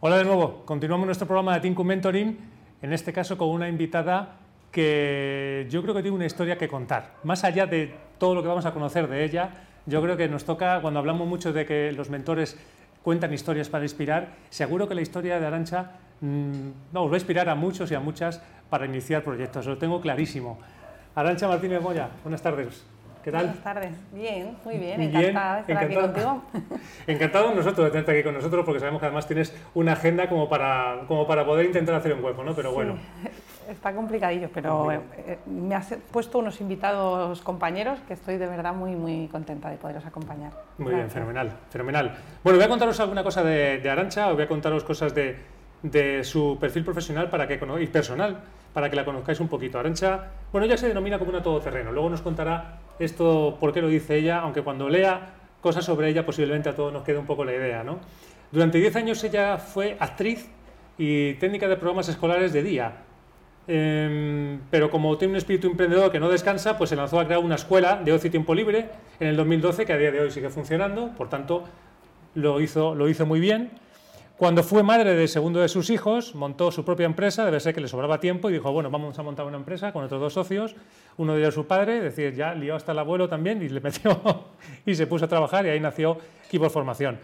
Hola de nuevo, continuamos nuestro programa de Tinku Mentoring, en este caso con una invitada que yo creo que tiene una historia que contar. Más allá de todo lo que vamos a conocer de ella, yo creo que nos toca, cuando hablamos mucho de que los mentores cuentan historias para inspirar, seguro que la historia de Arancha mmm, no, os va a inspirar a muchos y a muchas para iniciar proyectos, lo tengo clarísimo. Arancha Martínez Moya, buenas tardes. ¿Qué tal? Buenas tardes. Bien, muy bien, encantada de estar aquí contigo. Encantado nosotros de tenerte aquí con nosotros porque sabemos que además tienes una agenda como para, como para poder intentar hacer un hueco, ¿no? Pero bueno. Está complicadillo, pero eh, eh, me has puesto unos invitados compañeros que estoy de verdad muy, muy contenta de poderos acompañar. Muy bien, fenomenal, fenomenal. Bueno, voy a contaros alguna cosa de, de Arancha, os voy a contaros cosas de, de su perfil profesional para que, y personal para que la conozcáis un poquito. Arancha, bueno, ella se denomina como una todoterreno. Luego nos contará esto, por qué lo dice ella, aunque cuando lea cosas sobre ella posiblemente a todos nos quede un poco la idea. ¿no? Durante 10 años ella fue actriz y técnica de programas escolares de día. Em, pero como tiene un espíritu emprendedor que no descansa, pues se lanzó a crear una escuela de ocio y tiempo libre en el 2012 que a día de hoy sigue funcionando, por tanto lo hizo, lo hizo muy bien. Cuando fue madre del segundo de sus hijos, montó su propia empresa, debe ser que le sobraba tiempo y dijo, bueno, vamos a montar una empresa con otros dos socios, uno de ellos su padre, es decir, ya lió hasta el abuelo también y le metió y se puso a trabajar y ahí nació Kibos Formación.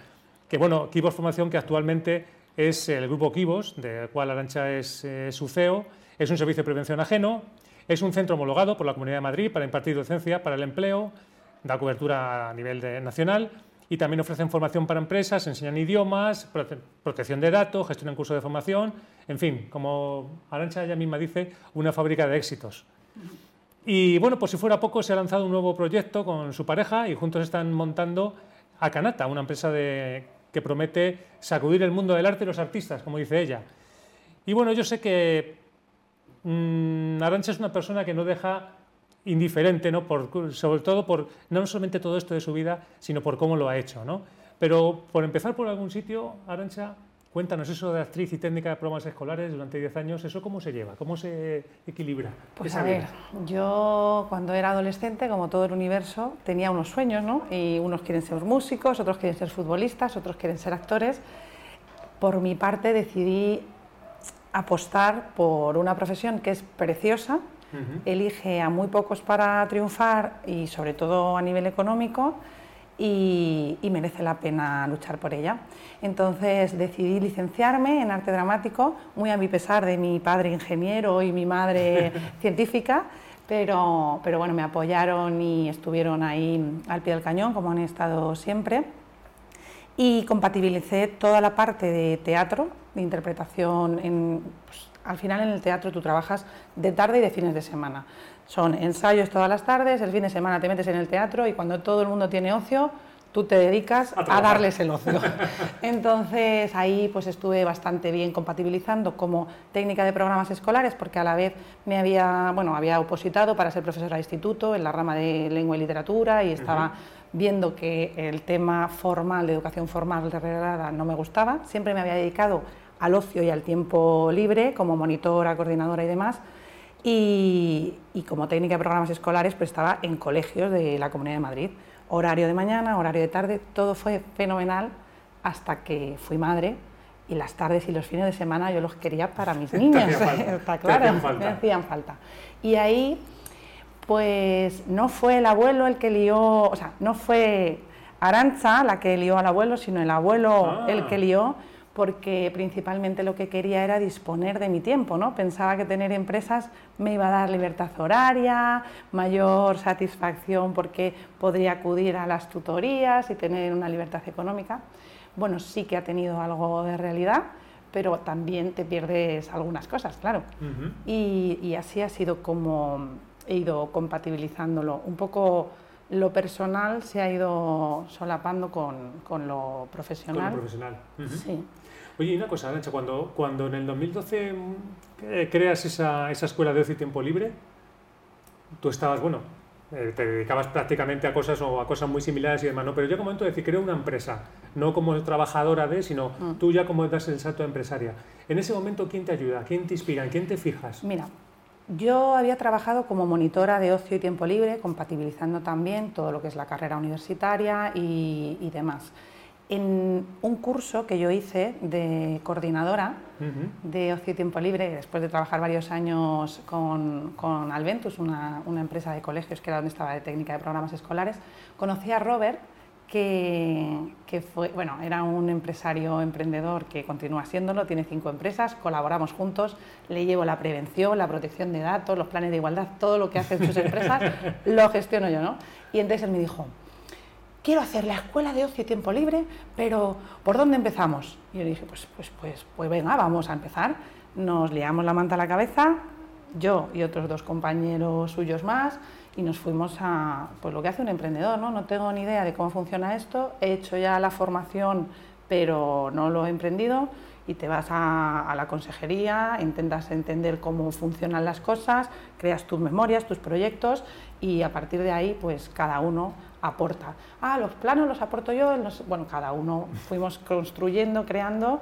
Que bueno, Kibos Formación que actualmente es el grupo Kibos, del cual Arancha es eh, su CEO, es un servicio de prevención ajeno, es un centro homologado por la Comunidad de Madrid para impartir docencia para el empleo, da cobertura a nivel nacional y también ofrecen formación para empresas, enseñan idiomas, protección de datos, gestionan cursos de formación, en fin, como Arancha ella misma dice, una fábrica de éxitos. Y bueno, pues si fuera poco, se ha lanzado un nuevo proyecto con su pareja y juntos están montando Akanata, una empresa que promete sacudir el mundo del arte y los artistas, como dice ella. Y bueno, yo sé que mmm, Arancha es una persona que no deja indiferente, ¿no? Por, sobre todo por no solamente todo esto de su vida, sino por cómo lo ha hecho. ¿no? Pero por empezar por algún sitio, Arancha, cuéntanos eso de actriz y técnica de programas escolares durante 10 años, ¿eso cómo se lleva? ¿Cómo se equilibra? Pues a ver, yo cuando era adolescente, como todo el universo, tenía unos sueños, ¿no? Y unos quieren ser músicos, otros quieren ser futbolistas, otros quieren ser actores. Por mi parte decidí apostar por una profesión que es preciosa, elige a muy pocos para triunfar y sobre todo a nivel económico y, merece la pena luchar por ella. Entonces decidí licenciarme en arte dramático, muy a mi pesar de mi padre ingeniero y mi madre científica, pero, pero bueno, me apoyaron y estuvieron ahí al pie del cañón, como han estado siempre. Y compatibilicé toda la parte de teatro, de interpretación en, pues, al final en el teatro tú trabajas de tarde y de fines de semana. Son ensayos todas las tardes, el fin de semana te metes en el teatro y cuando todo el mundo tiene ocio, tú te dedicas a, darles el ocio. Entonces ahí pues estuve bastante bien compatibilizando como técnica de programas escolares porque a la vez me había, bueno, había opositado para ser profesora de instituto en la rama de lengua y literatura y estaba viendo que el tema formal, de educación formal reglada no me gustaba. Siempre me había dedicado al ocio y al tiempo libre, como monitora, coordinadora y demás. Y, como técnica de programas escolares, pues estaba en colegios de la Comunidad de Madrid. Horario de mañana, horario de tarde, todo fue fenomenal hasta que fui madre y las tardes y los fines de semana yo los quería para mis niños, está claro, me hacían falta. Y ahí, pues no fue el abuelo el que lió, o sea, no fue Arancha la que lió al abuelo, sino el abuelo ah. el que lió porque principalmente lo que quería era disponer de mi tiempo, ¿no? Pensaba que tener empresas me iba a dar libertad horaria, mayor satisfacción porque podría acudir a las tutorías y tener una libertad económica. Bueno, sí que ha tenido algo de realidad, pero también te pierdes algunas cosas, claro. y, así ha sido como he ido compatibilizándolo. Un poco lo personal se ha ido solapando con, lo profesional. Con lo profesional. Sí. Oye, y una cosa, Arancha, cuando, cuando en el 2012 mm, eh, creas esa, esa escuela de ocio y tiempo libre, tú estabas, bueno, eh, te dedicabas prácticamente a cosas o a cosas muy similares y demás, ¿no? Pero yo como momento de decir, creo una empresa, no como trabajadora de, sino mm. tú ya como das el salto de empresaria. En ese momento, ¿quién te ayuda? ¿Quién te inspira? ¿En quién te fijas? Mira, yo había trabajado como monitora de ocio y tiempo libre, compatibilizando también todo lo que es la carrera universitaria y, y demás. En un curso que yo hice de coordinadora de ocio y tiempo libre, después de trabajar varios años con, con Alventus, una, una, empresa de colegios que era donde estaba de técnica de programas escolares, conocí a Robert, que, que, fue, bueno, era un empresario emprendedor que continúa siéndolo, tiene cinco empresas, colaboramos juntos, le llevo la prevención, la protección de datos, los planes de igualdad, todo lo que hacen sus empresas, lo gestiono yo, ¿no? Y entonces él me dijo, quiero hacer la escuela de ocio y tiempo libre, pero ¿por dónde empezamos? Y yo dije, pues, pues, pues, pues venga, vamos a empezar. Nos liamos la manta a la cabeza, yo y otros dos compañeros suyos más, y nos fuimos a pues lo que hace un emprendedor, ¿no? No tengo ni idea de cómo funciona esto, he hecho ya la formación, pero no lo he emprendido, y te vas a, a la consejería, intentas entender cómo funcionan las cosas, creas tus memorias, tus proyectos, y a partir de ahí, pues cada uno aporta. Ah, los planos los aporto yo, bueno, cada uno fuimos construyendo, creando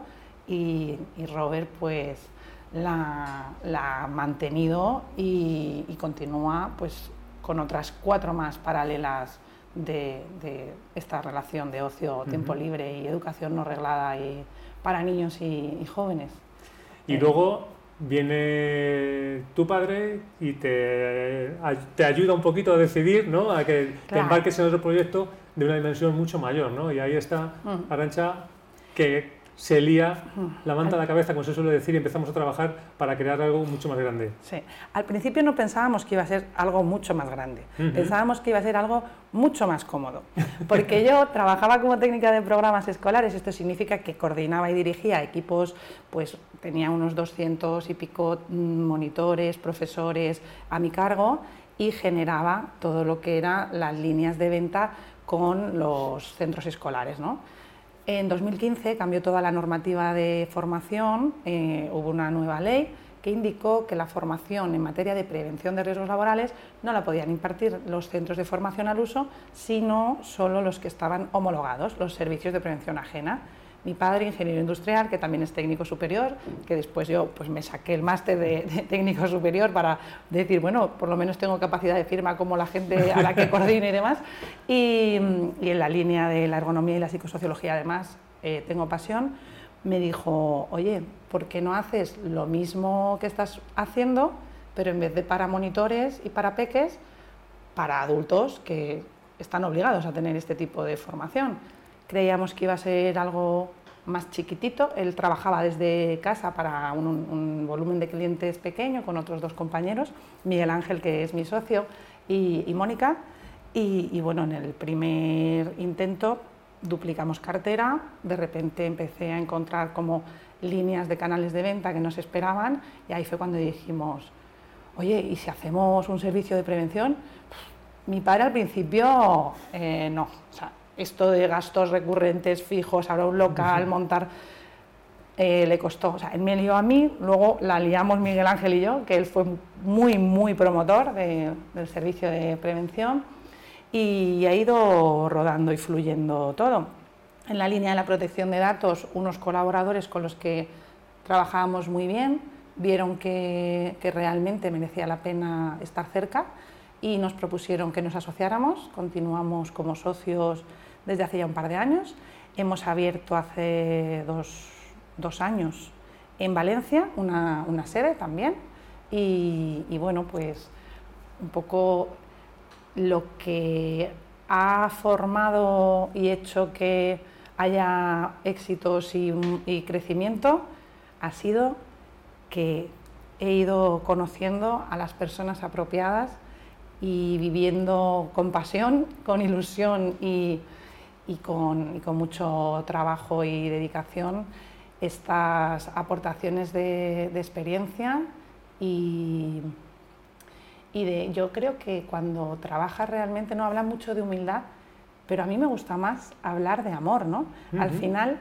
y, Robert pues la, ha mantenido y, continúa pues con otras cuatro más paralelas de, esta relación de ocio, tiempo libre y educación no reglada y para niños y, jóvenes. Y luego viene tu padre y te, te, ayuda un poquito a decidir, ¿no? A que te embarques en otro proyecto de una dimensión mucho mayor, ¿no? Y ahí está. Arancha que se lía la manta a la cabeza, como se suele decir, y empezamos a trabajar para crear algo mucho más grande. Sí, al principio no pensábamos que iba a ser algo mucho más grande, pensábamos que iba a ser algo mucho más cómodo, porque yo trabajaba como técnica de programas escolares, esto significa que coordinaba y dirigía equipos, pues tenía unos 200 y pico mm, monitores, profesores a mi cargo y generaba todo lo que eran las líneas de venta con los centros escolares, ¿no? En 2015 cambió toda la normativa de formación, eh, hubo una nueva ley que indicó que la formación en materia de prevención de riesgos laborales no la podían impartir los centros de formación al uso, sino solo los que estaban homologados, los servicios de prevención ajena mi padre, ingeniero industrial, que también es técnico superior, que después yo pues me saqué el máster de, técnico superior para decir, bueno, por lo menos tengo capacidad de firma como la gente a la que coordine y demás. Y, en la línea de la ergonomía y la psicosociología además eh, tengo pasión. Me dijo, oye, ¿por qué no haces lo mismo que estás haciendo, pero en vez de para monitores y para peques, para adultos que están obligados a tener este tipo de formación? Creíamos que iba a ser algo más chiquitito. Él trabajaba desde casa para un, volumen de clientes pequeño con otros dos compañeros, Miguel Ángel, que es mi socio, y, Mónica. Y, bueno, en el primer intento duplicamos cartera, de repente empecé a encontrar como líneas de canales de venta que no se esperaban y ahí fue cuando dijimos, oye, ¿y si hacemos un servicio de prevención? Mi padre al principio eh, no, o sea, esto de gastos recurrentes fijos, ahora un local, montar, eh, le costó. O sea, él me lió a mí, luego la liamos Miguel Ángel y yo, que él fue muy, muy promotor del servicio de prevención y ha ido rodando y fluyendo todo. En la línea de la protección de datos, unos colaboradores con los que trabajábamos muy bien vieron que, que realmente merecía la pena estar cerca y nos propusieron que nos asociáramos, continuamos como socios desde hace ya un par de años, hemos abierto hace dos, años en Valencia una, sede también. Y, bueno, pues un poco lo que ha formado y hecho que haya éxitos y, y crecimiento ha sido que he ido conociendo a las personas apropiadas y viviendo con pasión, con ilusión y, con, mucho trabajo y dedicación estas aportaciones de, experiencia y, de, yo creo que cuando trabajas realmente no habla mucho de humildad, pero a mí me gusta más hablar de amor, ¿no? Al final,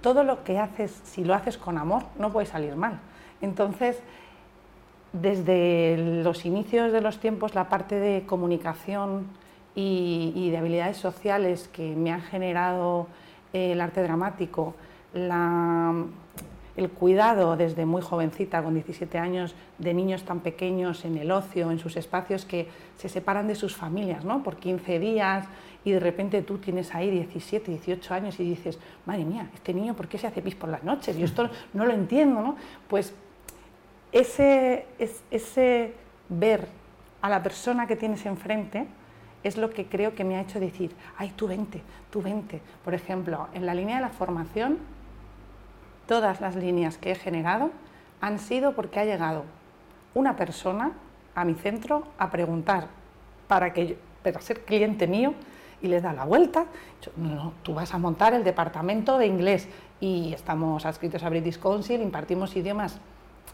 todo lo que haces, si lo haces con amor, no puede salir mal. Entonces, desde los inicios de los tiempos, la parte de comunicación y, de habilidades sociales que me han generado eh, el arte dramático, el cuidado desde muy jovencita, con 17 años, de niños tan pequeños en el ocio, en sus espacios que se separan de sus familias ¿no? por 15 días y de repente tú tienes ahí 17, 18 años y dices, madre mía, este niño, ¿por qué se hace pis por las noches? Yo esto no lo entiendo, ¿no? Pues ese, ese ver a la persona que tienes enfrente es lo que creo que me ha hecho decir, ay, tú vente, tú vente. Por ejemplo, en la línea de la formación, todas las líneas que he generado han sido porque ha llegado una persona a mi centro a preguntar para, que para ser cliente mío y les da la vuelta. no, tú vas a montar el departamento de inglés y estamos adscritos a British Council, impartimos idiomas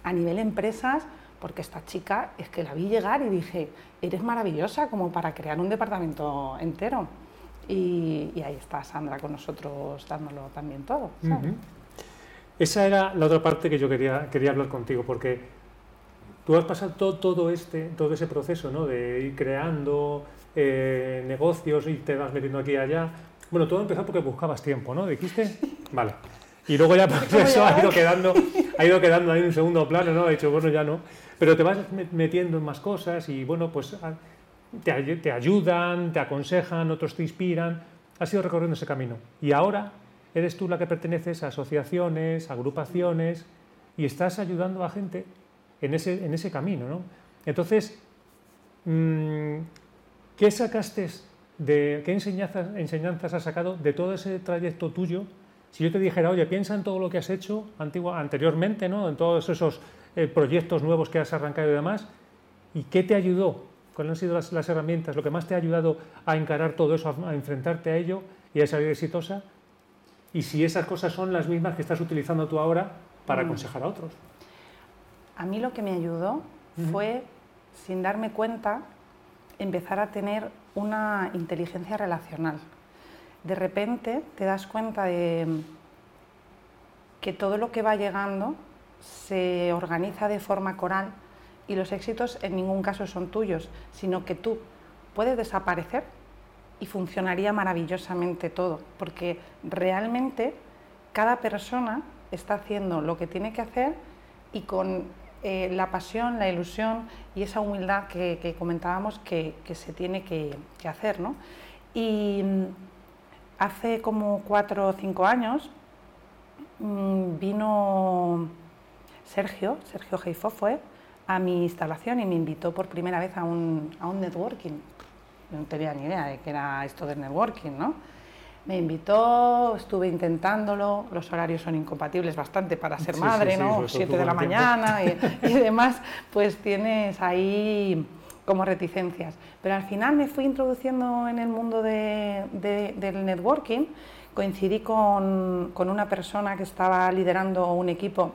a nivel empresas, porque esta chica es que la vi llegar y dije, eres maravillosa como para crear un departamento entero. Y, ahí está Sandra con nosotros dándolo también todo. Esa era la otra parte que yo quería, quería hablar contigo, porque tú has pasado todo, todo, este, todo ese proceso ¿no? de ir creando eh, negocios y te vas metiendo aquí y allá. Bueno, todo empezó porque buscabas tiempo, ¿no? ¿Dijiste? Vale. Y luego ya por eso ha ido quedando, ha ido quedando ahí un segundo plano, ¿no? Ha dicho, bueno, ya no. Pero te vas metiendo en más cosas y, bueno, pues ah, te, te ayudan, te aconsejan, otros te inspiran. Has ido recorriendo ese camino. Y ahora eres tú la que perteneces a asociaciones, agrupaciones y estás ayudando a gente en ese, en ese camino, ¿no? Entonces, mm, ¿qué sacaste de, qué enseñanzas, enseñanzas has sacado de todo ese trayecto tuyo si yo te dijera, oye, piensa en todo lo que has hecho anteriormente, ¿no? en todos esos eh, proyectos nuevos que has arrancado y demás, ¿y qué te ayudó? ¿Cuáles han sido las, herramientas? ¿Lo que más te ha ayudado a encarar todo eso, a, enfrentarte a ello y a salir exitosa? Y si esas cosas son las mismas que estás utilizando tú ahora para mm. aconsejar a otros. A mí lo que me ayudó fue, sin darme cuenta, empezar a tener una inteligencia relacional de repente te das cuenta de que todo lo que va llegando se organiza de forma coral y los éxitos en ningún caso son tuyos, sino que tú puedes desaparecer y funcionaría maravillosamente todo, porque realmente cada persona está haciendo lo que tiene que hacer y con eh, la pasión, la ilusión y esa humildad que, comentábamos que, se tiene que, hacer. ¿no? Hace como cuatro o cinco años mm, vino Sergio, Sergio Geifo fue, a mi instalación y me invitó por primera vez a un, a un networking. no tenía ni idea de qué era esto del networking, ¿no? Me invitó, estuve intentándolo, los horarios son incompatibles bastante para ser madre, ¿no? Siete de la mañana y, y demás, pues tienes ahí como reticencias. Pero al final me fui introduciendo en el mundo del networking, coincidí con, una persona que estaba liderando un equipo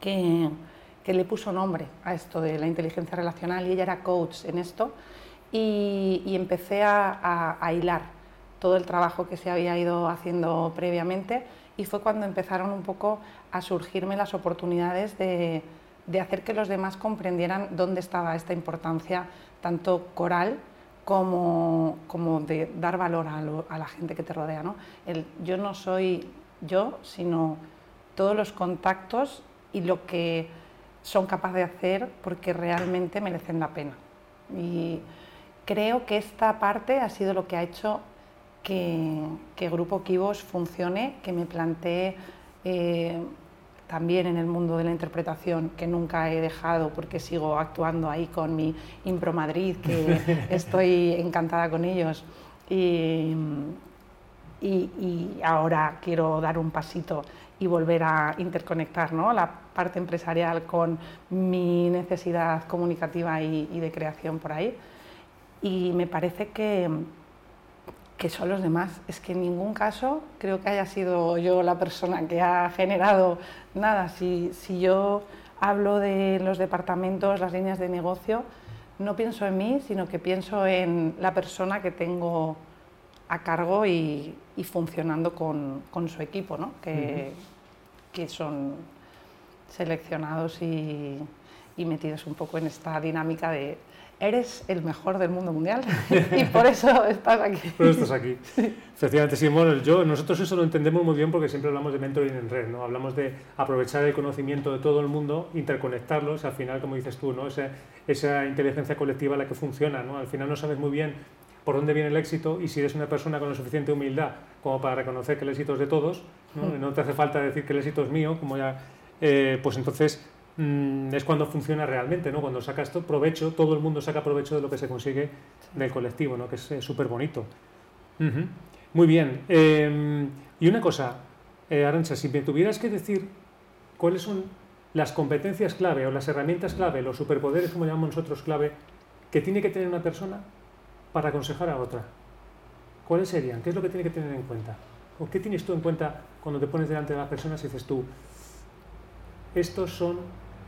que, le puso nombre a esto de la inteligencia relacional y ella era coach en esto. Y, empecé a, hilar todo el trabajo que se había ido haciendo previamente. Y fue cuando empezaron un poco a surgirme las oportunidades de, de hacer que los demás comprendieran dónde estaba esta importancia tanto coral como, como de dar valor a, la gente que te rodea. ¿no? El, yo no soy yo, sino todos los contactos y lo que son capaces de hacer porque realmente merecen la pena. Y creo que esta parte ha sido lo que ha hecho que, que Grupo Kibos funcione, que me plantee eh, también en el mundo de la interpretación que nunca he dejado porque sigo actuando ahí con mi Impro Madrid, que estoy encantada con ellos. Y, y, ahora quiero dar un pasito y volver a interconectar ¿no? la parte empresarial con mi necesidad comunicativa y, y de creación por ahí. Y me parece que, que son los demás. Es que en ningún caso creo que haya sido yo la persona que ha generado nada. Si, si yo hablo de los departamentos, las líneas de negocio, no pienso en mí, sino que pienso en la persona que tengo a cargo y, y funcionando con, con, su equipo, ¿no? que, que son seleccionados y, y metidos un poco en esta dinámica de eres el mejor del mundo mundial y por eso estás aquí. Por eso estás aquí. Efectivamente, bueno, yo, nosotros eso lo entendemos muy bien porque siempre hablamos de mentoring en red, ¿no? Hablamos de aprovechar el conocimiento de todo el mundo, interconectarlos, al final, como dices tú, ¿no? Esa, esa inteligencia colectiva la que funciona, ¿no? Al final no sabes muy bien por dónde viene el éxito y si eres una persona con la suficiente humildad como para reconocer que el éxito es de todos, no, mm. te hace falta decir que el éxito es mío, como ya, eh, pues entonces mm, es cuando funciona realmente, ¿no? cuando sacas provecho, todo el mundo saca provecho de lo que se consigue del colectivo, ¿no? que es súper bonito. Muy bien. Em, y una cosa, eh, Arancha, si me tuvieras que decir cuáles son las competencias clave o las herramientas clave, los superpoderes, como llamamos nosotros clave, que tiene que tener una persona para aconsejar a otra, ¿cuáles serían? ¿Qué es lo que tiene que tener en cuenta? ¿O qué tienes tú en cuenta cuando te pones delante de las personas y dices tú, estos son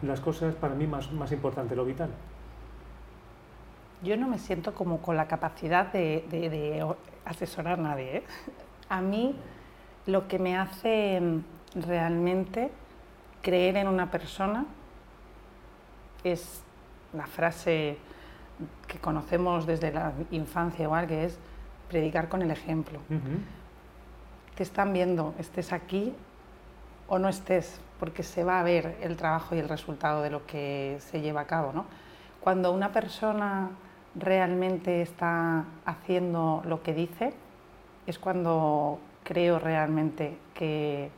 las cosas para mí más, más importantes, lo vital? Yo no me siento como con la capacidad de, asesorar a nadie. ¿eh? A mí lo que me hace realmente creer en una persona es la frase que conocemos desde la infancia igual, que es predicar con el ejemplo. Te están viendo, estés aquí o no estés, porque se va a ver el trabajo y el resultado de lo que se lleva a cabo. ¿no? Cuando una persona realmente está haciendo lo que dice, es cuando creo realmente que,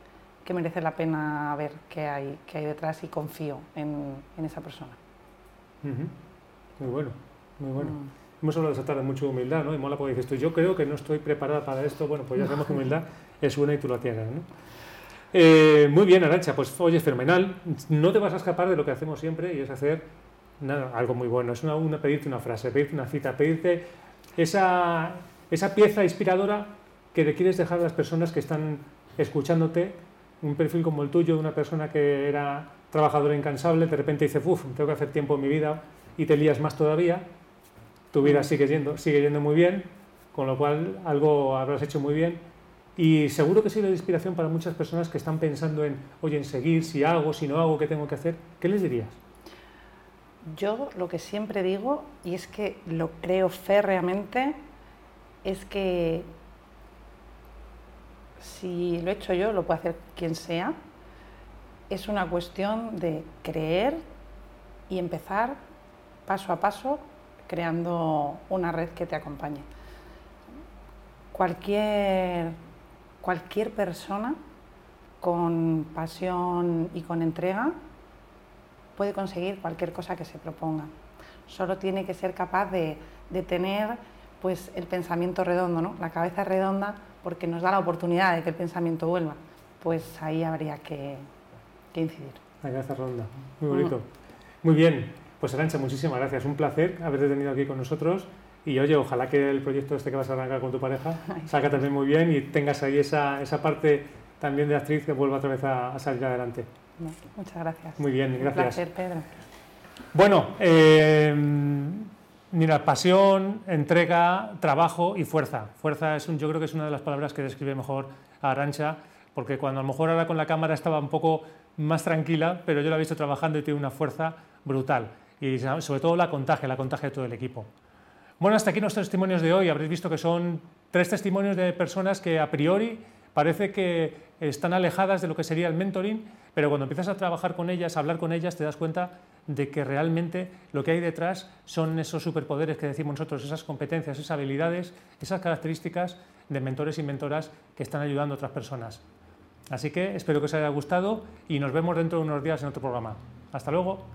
merece la pena ver qué hay, qué hay detrás y confío en, esa persona. Muy bueno, muy bueno. Mm. Hemos hablado esa tarde mucho de humildad, ¿no? Y mola porque dices tú, yo creo que no estoy preparada para esto, bueno, pues ya sabemos que humildad es una y tú la tienes, ¿no? Eh, muy bien, Arancha, pues oye, fenomenal. No te vas a escapar de lo que hacemos siempre y es hacer algo muy bueno. Es una, una, pedirte una frase, pedirte una cita, pedirte esa, esa pieza inspiradora que le quieres dejar a las personas que están escuchándote. Un perfil como el tuyo, de una persona que era trabajadora incansable, de repente dice, uff, tengo que hacer tiempo en mi vida y te lías más todavía. Tu vida sigue yendo, sigue yendo muy bien, con lo cual algo habrás hecho muy bien. Y seguro que sirve de inspiración para muchas personas que están pensando en, oye, en seguir, si hago, si no hago, qué tengo que hacer. ¿Qué les dirías? Yo lo que siempre digo, y es que lo creo férreamente, es que si lo he hecho yo, lo puede hacer quien sea. Es una cuestión de creer y empezar paso a paso creando una red que te acompañe. Cualquier, cualquier persona con pasión y con entrega puede conseguir cualquier cosa que se proponga. Solo tiene que ser capaz de, tener pues, el pensamiento redondo, ¿no? la cabeza redonda, porque nos da la oportunidad de que el pensamiento vuelva. Pues ahí habría que, incidir. La cabeza redonda, muy bonito. Muy bien, pues Arancha, muchísimas gracias. Un placer haberte tenido aquí con nosotros. Y oye, ojalá que el proyecto este que vas a arrancar con tu pareja salga también muy bien y tengas ahí esa, esa parte también de actriz que vuelva otra vez a salir adelante muchas gracias. Muy bien, gracias. Un placer, Pedro. Bueno, eh, mira, pasión, entrega, trabajo y fuerza. Fuerza es un, yo creo que es una de las palabras que describe mejor a Arancha, porque cuando a lo mejor ahora con la cámara estaba un poco más tranquila, pero yo la he visto trabajando y tiene una fuerza brutal. Y sobre todo la contagia, la contagia de todo el equipo. Bueno, hasta aquí nuestros testimonios de hoy. Habréis visto que son tres testimonios de personas que a priori parece que están alejadas de lo que sería el mentoring, pero cuando empiezas a trabajar con ellas, a hablar con ellas, te das cuenta de que realmente lo que hay detrás son esos superpoderes que decimos nosotros, esas competencias, esas habilidades, esas características de mentores y mentoras que están ayudando a otras personas. Así que espero que os haya gustado y nos vemos dentro de unos días en otro programa. Hasta luego.